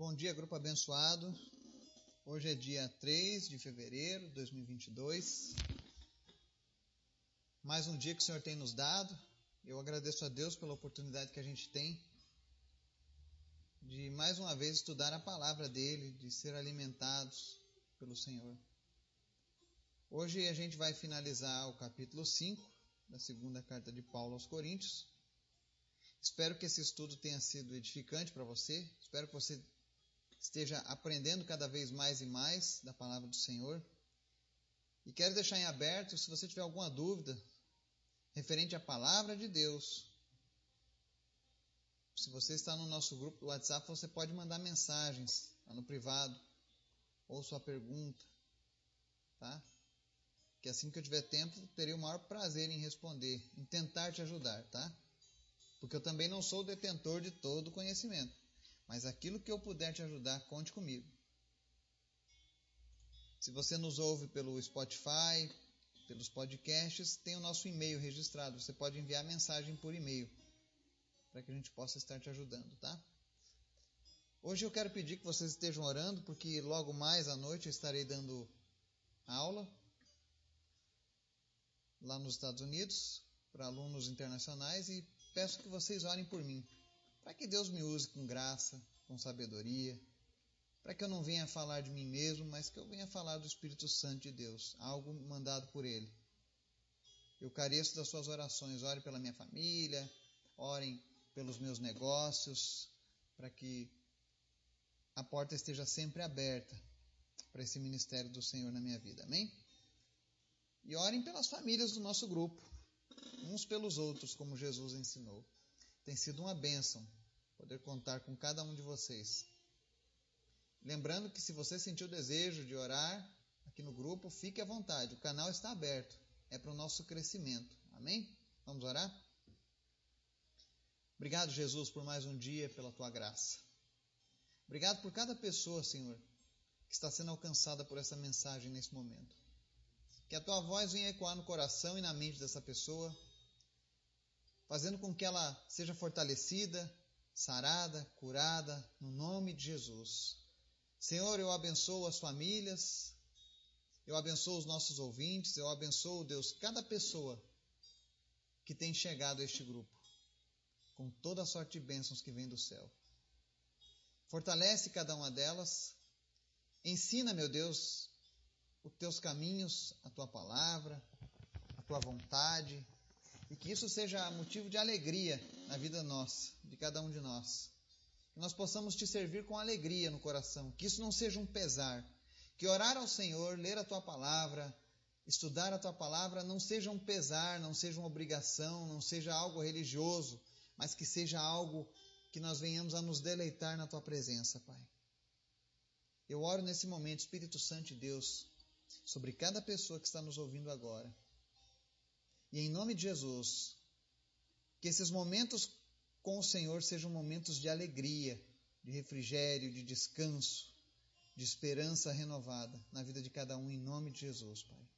Bom dia, grupo abençoado. Hoje é dia 3 de fevereiro de 2022. Mais um dia que o Senhor tem nos dado. Eu agradeço a Deus pela oportunidade que a gente tem de mais uma vez estudar a palavra dele, de ser alimentados pelo Senhor. Hoje a gente vai finalizar o capítulo 5 da segunda carta de Paulo aos Coríntios. Espero que esse estudo tenha sido edificante para você. Espero que você esteja aprendendo cada vez mais e mais da palavra do Senhor. E quero deixar em aberto, se você tiver alguma dúvida referente à palavra de Deus, se você está no nosso grupo do WhatsApp, você pode mandar mensagens lá no privado ou sua pergunta, tá? Que assim que eu tiver tempo, terei o maior prazer em responder, em tentar te ajudar, tá? Porque eu também não sou detentor de todo o conhecimento, mas aquilo que eu puder te ajudar, conte comigo. Se você nos ouve pelo Spotify, pelos podcasts, tem o nosso e-mail registrado. Você pode enviar mensagem por e-mail para que a gente possa estar te ajudando, tá? Hoje eu quero pedir que vocês estejam orando, porque logo mais à noite eu estarei dando aula lá nos Estados Unidos para alunos internacionais e peço que vocês orem por mim, para que Deus me use com graça, com sabedoria, para que eu não venha falar de mim mesmo, mas que eu venha falar do Espírito Santo de Deus, algo mandado por Ele. Eu careço das suas orações, ore pela minha família, orem pelos meus negócios, para que a porta esteja sempre aberta para esse ministério do Senhor na minha vida. Amém? E orem pelas famílias do nosso grupo, uns pelos outros, como Jesus ensinou. Tem sido uma bênção poder contar com cada um de vocês. Lembrando que se você sentiu o desejo de orar aqui no grupo, fique à vontade, o canal está aberto, é para o nosso crescimento. Amém? Vamos orar? Obrigado, Jesus, por mais um dia, pela tua graça. Obrigado por cada pessoa, Senhor, que está sendo alcançada por essa mensagem nesse momento. Que a tua voz venha ecoar no coração e na mente dessa pessoa, fazendo com que ela seja fortalecida, sarada, curada, no nome de Jesus. Senhor, eu abençoo as famílias, eu abençoo os nossos ouvintes, eu abençoo, Deus, cada pessoa que tem chegado a este grupo com toda a sorte de bênçãos que vem do céu. Fortalece cada uma delas. Ensina, meu Deus, os teus caminhos, a tua palavra, a tua vontade, e que isso seja motivo de alegria na vida nossa, de cada um de nós. Que nós possamos te servir com alegria no coração, que isso não seja um pesar. Que orar ao Senhor, ler a tua palavra, estudar a tua palavra não seja um pesar, não seja uma obrigação, não seja algo religioso, mas que seja algo que nós venhamos a nos deleitar na tua presença, Pai. Eu oro nesse momento, Espírito Santo de Deus, sobre cada pessoa que está nos ouvindo agora. E em nome de Jesus, que esses momentos com o Senhor sejam momentos de alegria, de refrigério, de descanso, de esperança renovada na vida de cada um, em nome de Jesus, Pai.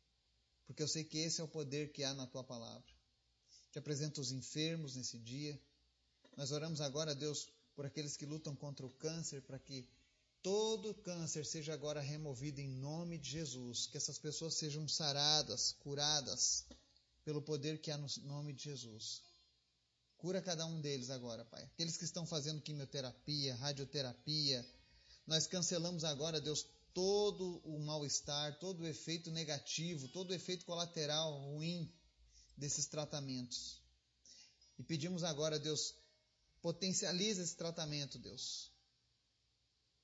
Porque eu sei que esse é o poder que há na tua palavra. Te apresento os enfermos nesse dia nós oramos agora, Deus, por aqueles que lutam contra o câncer, para que todo câncer seja agora removido em nome de Jesus, que essas pessoas sejam saradas, curadas pelo poder que há no nome de Jesus. Cura cada um deles agora, Pai. Aqueles que estão fazendo quimioterapia, radioterapia, nós cancelamos agora, Deus, todo o mal-estar, todo o efeito negativo, todo o efeito colateral ruim desses tratamentos. E pedimos agora, Deus, Potencializa esse tratamento, Deus,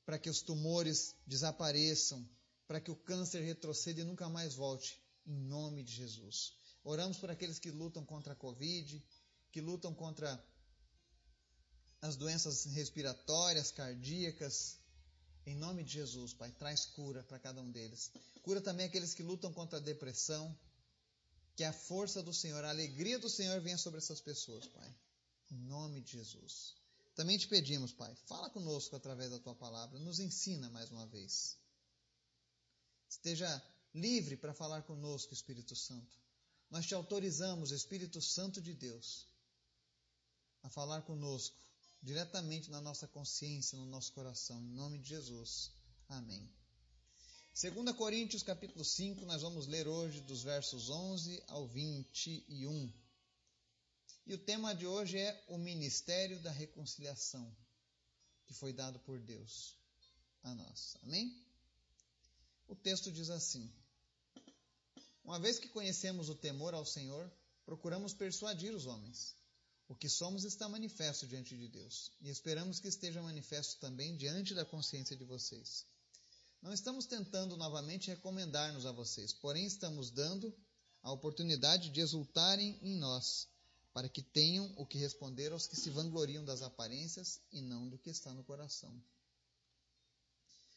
para que os tumores desapareçam, para que o câncer retroceda e nunca mais volte, em nome de Jesus. Oramos por aqueles que lutam contra a Covid, que lutam contra as doenças respiratórias, cardíacas. Em nome de Jesus, Pai, traz cura para cada um deles. Cura também aqueles que lutam contra a depressão. Que a força do Senhor, a alegria do Senhor venha sobre essas pessoas, Pai. Em nome de Jesus. Também te pedimos, Pai, fala conosco através da tua palavra, nos ensina mais uma vez. Esteja livre para falar conosco, Espírito Santo. Nós te autorizamos, Espírito Santo de Deus, a falar conosco diretamente na nossa consciência, no nosso coração, em nome de Jesus. Amém. 2 Coríntios capítulo 5, nós vamos ler hoje dos versos 11 ao 21. E o tema de hoje é o ministério da reconciliação, que foi dado por Deus a nós. Amém? O texto diz assim: Uma vez que conhecemos o temor ao Senhor, procuramos persuadir os homens. O que somos está manifesto diante de Deus, e esperamos que esteja manifesto também diante da consciência de vocês. Não estamos tentando novamente recomendar-nos a vocês, porém estamos dando a oportunidade de exultarem em nós, para que tenham o que responder aos que se vangloriam das aparências e não do que está no coração.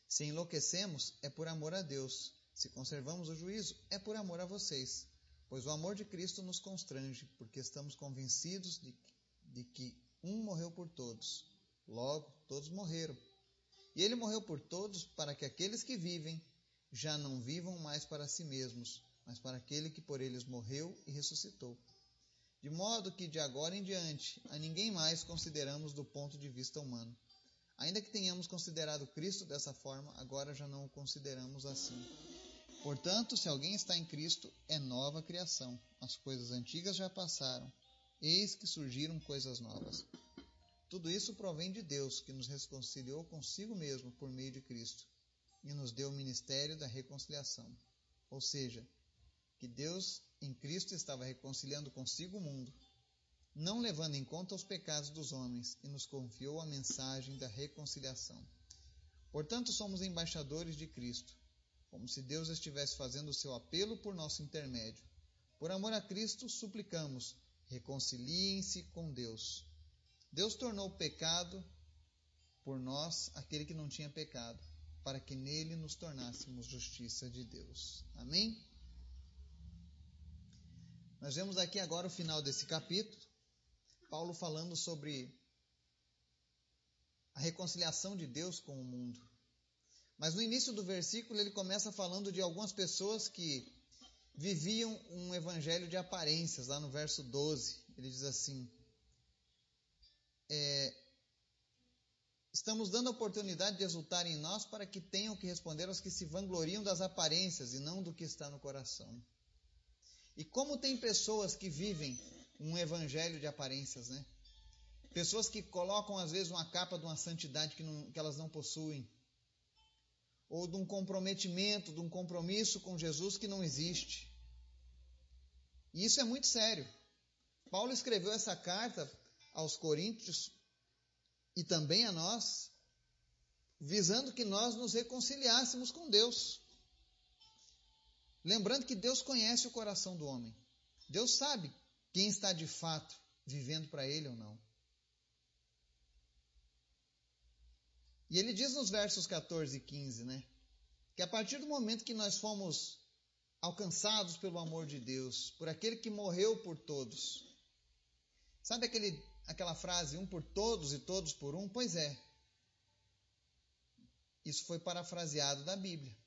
Se enlouquecemos, é por amor a Deus. Se conservamos o juízo, é por amor a vocês. Pois o amor de Cristo nos constrange, porque estamos convencidos de, de que um morreu por todos. Logo, todos morreram e ele morreu por todos para que aqueles que vivem já não vivam mais para si mesmos, mas para aquele que por eles morreu e ressuscitou. De modo que de agora em diante a ninguém mais consideramos do ponto de vista humano. Ainda que tenhamos considerado Cristo dessa forma, agora já não o consideramos assim. Portanto, se alguém está em Cristo, é nova criação. As coisas antigas já passaram, eis que surgiram coisas novas. Tudo isso provém de Deus, que nos reconciliou consigo mesmo por meio de Cristo e nos deu o ministério da reconciliação. Ou seja, que Deus em Cristo estava reconciliando consigo o mundo, não levando em conta os pecados dos homens, e nos confiou a mensagem da reconciliação. Portanto, somos embaixadores de Cristo, como se Deus estivesse fazendo o seu apelo por nosso intermédio. Por amor a Cristo, suplicamos: reconciliem-se com Deus. Deus tornou pecado por nós aquele que não tinha pecado, para que nele nos tornássemos justiça de Deus. Amém? Nós vemos aqui agora o final desse capítulo, Paulo falando sobre a reconciliação de Deus com o mundo. Mas no início do versículo ele começa falando de algumas pessoas que viviam um evangelho de aparências, lá no verso 12. Ele diz assim: é, estamos dando a oportunidade de exultar em nós para que tenham que responder aos que se vangloriam das aparências e não do que está no coração. E como tem pessoas que vivem um evangelho de aparências, né? Pessoas que colocam às vezes uma capa de uma santidade que, não, que elas não possuem, ou de um comprometimento, de um compromisso com Jesus que não existe. E isso é muito sério. Paulo escreveu essa carta aos coríntios e também a nós, visando que nós nos reconciliássemos com Deus. Lembrando que Deus conhece o coração do homem. Deus sabe quem está de fato vivendo para Ele ou não. E ele diz nos versos 14 e 15, né? Que a partir do momento que nós fomos alcançados pelo amor de Deus, por aquele que morreu por todos. Sabe aquele aquela frase um por todos e todos por um? Pois é. Isso foi parafraseado da Bíblia,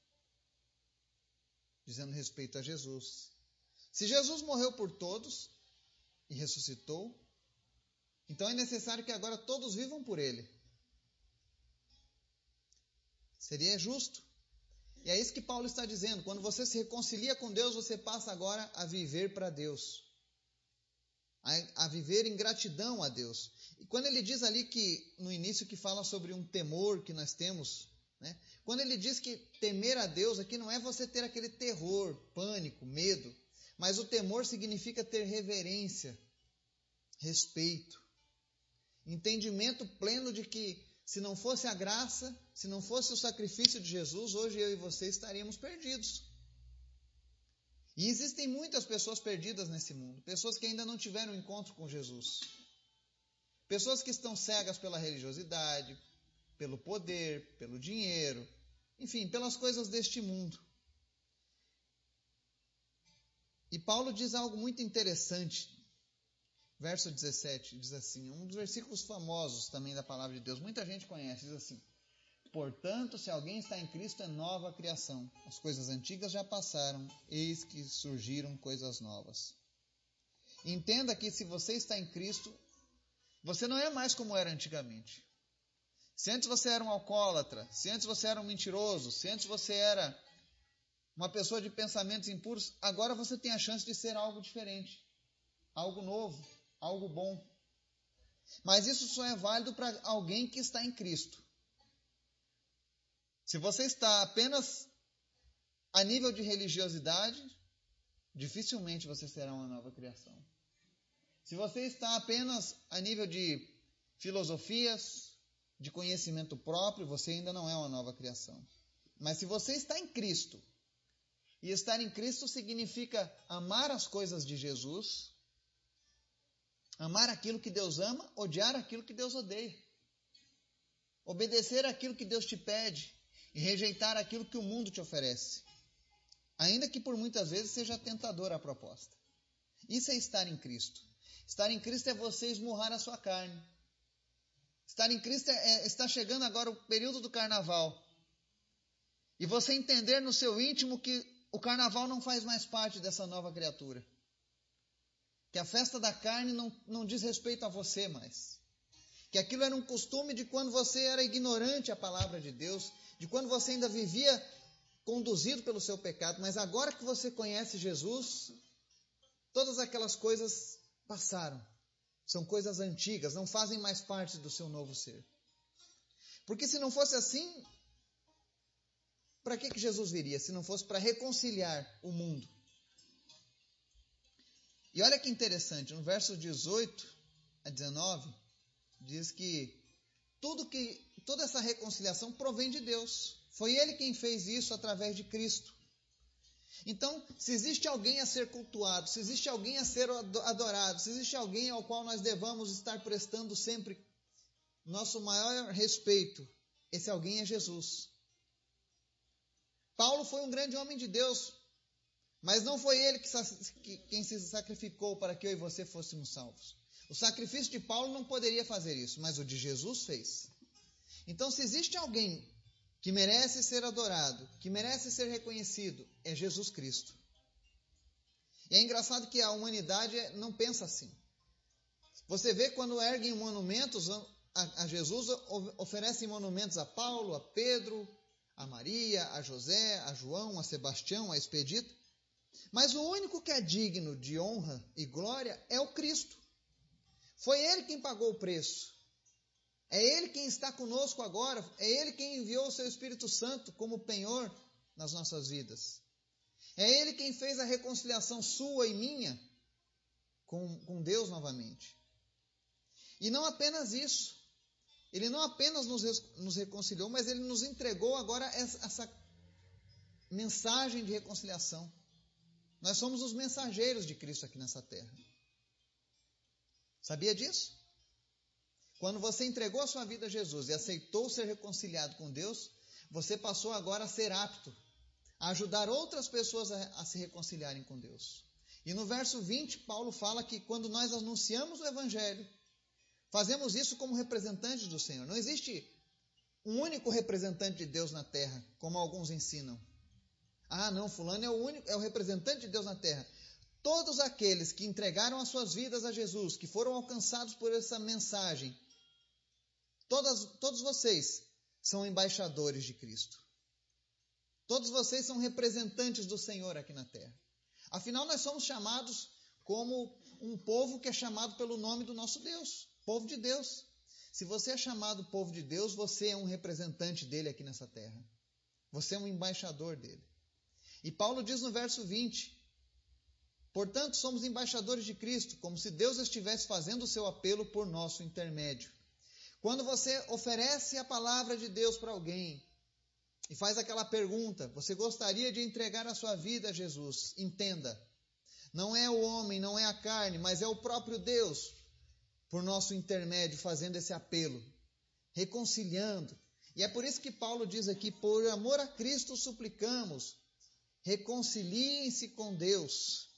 dizendo respeito a Jesus. Se Jesus morreu por todos e ressuscitou, então é necessário que agora todos vivam por ele. Seria justo. E é isso que Paulo está dizendo. Quando você se reconcilia com Deus, você passa agora a viver para Deus a, a viver em gratidão a Deus. E quando ele diz ali que, no início, que fala sobre um temor que nós temos, né? quando ele diz que temer a Deus aqui não é você ter aquele terror, pânico, medo, mas o temor significa ter reverência, respeito, entendimento pleno de que se não fosse a graça, se não fosse o sacrifício de Jesus, hoje eu e você estaríamos perdidos. E existem muitas pessoas perdidas nesse mundo, pessoas que ainda não tiveram um encontro com Jesus. Pessoas que estão cegas pela religiosidade, pelo poder, pelo dinheiro, enfim, pelas coisas deste mundo. E Paulo diz algo muito interessante. Verso 17 diz assim, um dos versículos famosos também da palavra de Deus, muita gente conhece, diz assim: Portanto, se alguém está em Cristo, é nova criação. As coisas antigas já passaram, eis que surgiram coisas novas. Entenda que se você está em Cristo, Você não é mais como era antigamente. Se antes você era um alcoólatra, se antes você era um mentiroso, se antes você era uma pessoa de pensamentos impuros, agora você tem a chance de ser algo diferente, algo novo, algo bom. Mas isso só é válido para alguém que está em Cristo. Se você está apenas a nível de religiosidade, dificilmente você será uma nova criação. Se você está apenas a nível de filosofias, de conhecimento próprio, você ainda não é uma nova criação. Mas se você está em Cristo, e estar em Cristo significa amar as coisas de Jesus, amar aquilo que Deus ama, odiar aquilo que Deus odeia, obedecer aquilo que Deus te pede e rejeitar aquilo que o mundo te oferece, ainda que por muitas vezes seja tentadora a proposta. Isso é estar em Cristo. Estar em Cristo é você esmurrar a sua carne. Estar em Cristo é, é, chegando agora o período do carnaval. E você entender no seu íntimo que o carnaval não faz mais parte dessa nova criatura. Que a festa da carne não, não diz respeito a você mais. Que aquilo era um costume de quando você era ignorante à palavra de Deus, de quando você ainda vivia conduzido pelo seu pecado, mas agora que você conhece Jesus, todas aquelas coisas passaram. São coisas antigas, não fazem mais parte do seu novo ser. Porque se não fosse assim, para que, que Jesus viria? Se não fosse para reconciliar o mundo. E olha que interessante, no verso 18 a 19, diz que tudo que toda essa reconciliação provém de Deus. Foi ele quem fez isso através de Cristo. Então, se existe alguém a ser cultuado, se existe alguém a ser adorado, se existe alguém ao qual nós devamos estar prestando sempre nosso maior respeito, esse alguém é Jesus. Paulo foi um grande homem de Deus, mas não foi ele que, quem se sacrificou para que eu e você fôssemos salvos. O sacrifício de Paulo não poderia fazer isso, mas o de Jesus fez. Então, se existe alguém que merece ser adorado, que merece ser reconhecido, é Jesus Cristo. E é engraçado que a humanidade não pensa assim. Você vê quando erguem monumentos a, Jesus, oferecem monumentos a Paulo, a Pedro, a Maria, a José, a João, a Sebastião, a Expedito. Mas o único que é digno de honra e glória é o Cristo. Foi ele quem pagou o preço. É Ele quem está conosco agora, é Ele quem enviou o seu Espírito Santo como penhor nas nossas vidas. É Ele quem fez a reconciliação sua e minha com, com Deus novamente. E não apenas isso, Ele não apenas nos, nos reconciliou, mas Ele nos entregou agora essa, essa mensagem de reconciliação. Nós somos os mensageiros de Cristo aqui nessa terra. Sabia disso? Quando você entregou a sua vida a Jesus e aceitou ser reconciliado com Deus, você passou agora a ser apto a ajudar outras pessoas a, a se reconciliarem com Deus. E no verso 20, Paulo fala que quando nós anunciamos o Evangelho, fazemos isso como representantes do Senhor. Não existe um único representante de Deus na terra, como alguns ensinam. Ah, não, fulano é o único, é o representante de Deus na terra. Todos aqueles que entregaram as suas vidas a Jesus, que foram alcançados por essa mensagem, Todas, todos vocês são embaixadores de Cristo. Todos vocês são representantes do Senhor aqui na terra. Afinal, nós somos chamados como um povo que é chamado pelo nome do nosso Deus, povo de Deus. Se você é chamado povo de Deus, você é um representante dele aqui nessa terra. Você é um embaixador dele. E Paulo diz no verso 20: Portanto, somos embaixadores de Cristo, como se Deus estivesse fazendo o seu apelo por nosso intermédio. Quando você oferece a palavra de Deus para alguém e faz aquela pergunta, você gostaria de entregar a sua vida a Jesus? Entenda, não é o homem, não é a carne, mas é o próprio Deus, por nosso intermédio, fazendo esse apelo, reconciliando. E é por isso que Paulo diz aqui: por amor a Cristo suplicamos, reconciliem-se com Deus.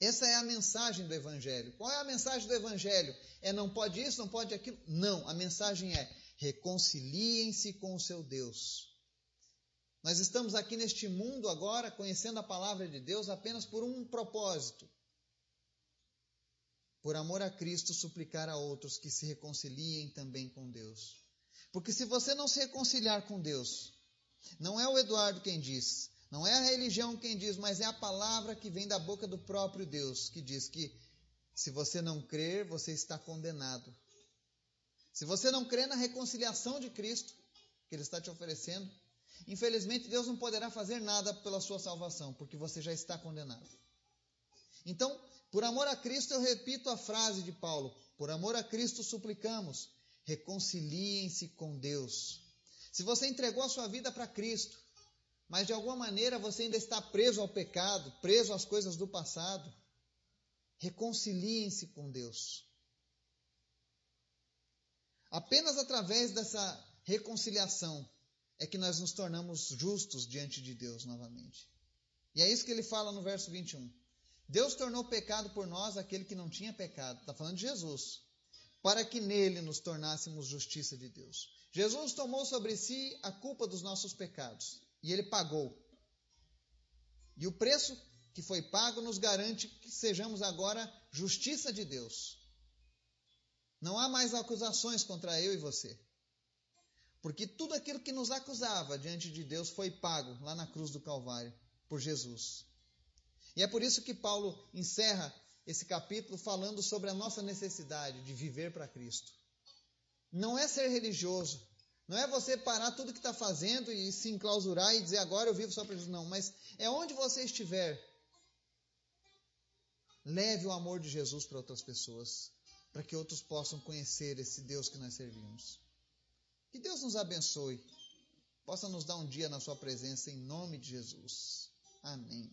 Essa é a mensagem do Evangelho. Qual é a mensagem do Evangelho? É não pode isso, não pode aquilo? Não, a mensagem é reconciliem-se com o seu Deus. Nós estamos aqui neste mundo agora conhecendo a palavra de Deus apenas por um propósito: por amor a Cristo, suplicar a outros que se reconciliem também com Deus. Porque se você não se reconciliar com Deus, não é o Eduardo quem diz, não é a religião quem diz, mas é a palavra que vem da boca do próprio Deus que diz que se você não crer, você está condenado. Se você não crê na reconciliação de Cristo que Ele está te oferecendo, infelizmente Deus não poderá fazer nada pela sua salvação, porque você já está condenado. Então, por amor a Cristo, eu repito a frase de Paulo: por amor a Cristo suplicamos, reconciliem-se com Deus. Se você entregou a sua vida para Cristo, mas de alguma maneira você ainda está preso ao pecado, preso às coisas do passado, reconciliem-se com Deus. Apenas através dessa reconciliação é que nós nos tornamos justos diante de Deus novamente. E é isso que ele fala no verso 21. Deus tornou pecado por nós aquele que não tinha pecado. Está falando de Jesus. Para que nele nos tornássemos justiça de Deus. Jesus tomou sobre si a culpa dos nossos pecados e ele pagou. E o preço que foi pago nos garante que sejamos agora justiça de Deus. Não há mais acusações contra eu e você. Porque tudo aquilo que nos acusava diante de Deus foi pago lá na cruz do Calvário por Jesus. E é por isso que Paulo encerra esse capítulo falando sobre a nossa necessidade de viver para Cristo. Não é ser religioso, não é você parar tudo que está fazendo e se enclausurar e dizer agora eu vivo só para Jesus. Não, mas é onde você estiver. Leve o amor de Jesus para outras pessoas, para que outros possam conhecer esse Deus que nós servimos. Que Deus nos abençoe, possa nos dar um dia na Sua presença, em nome de Jesus. Amém.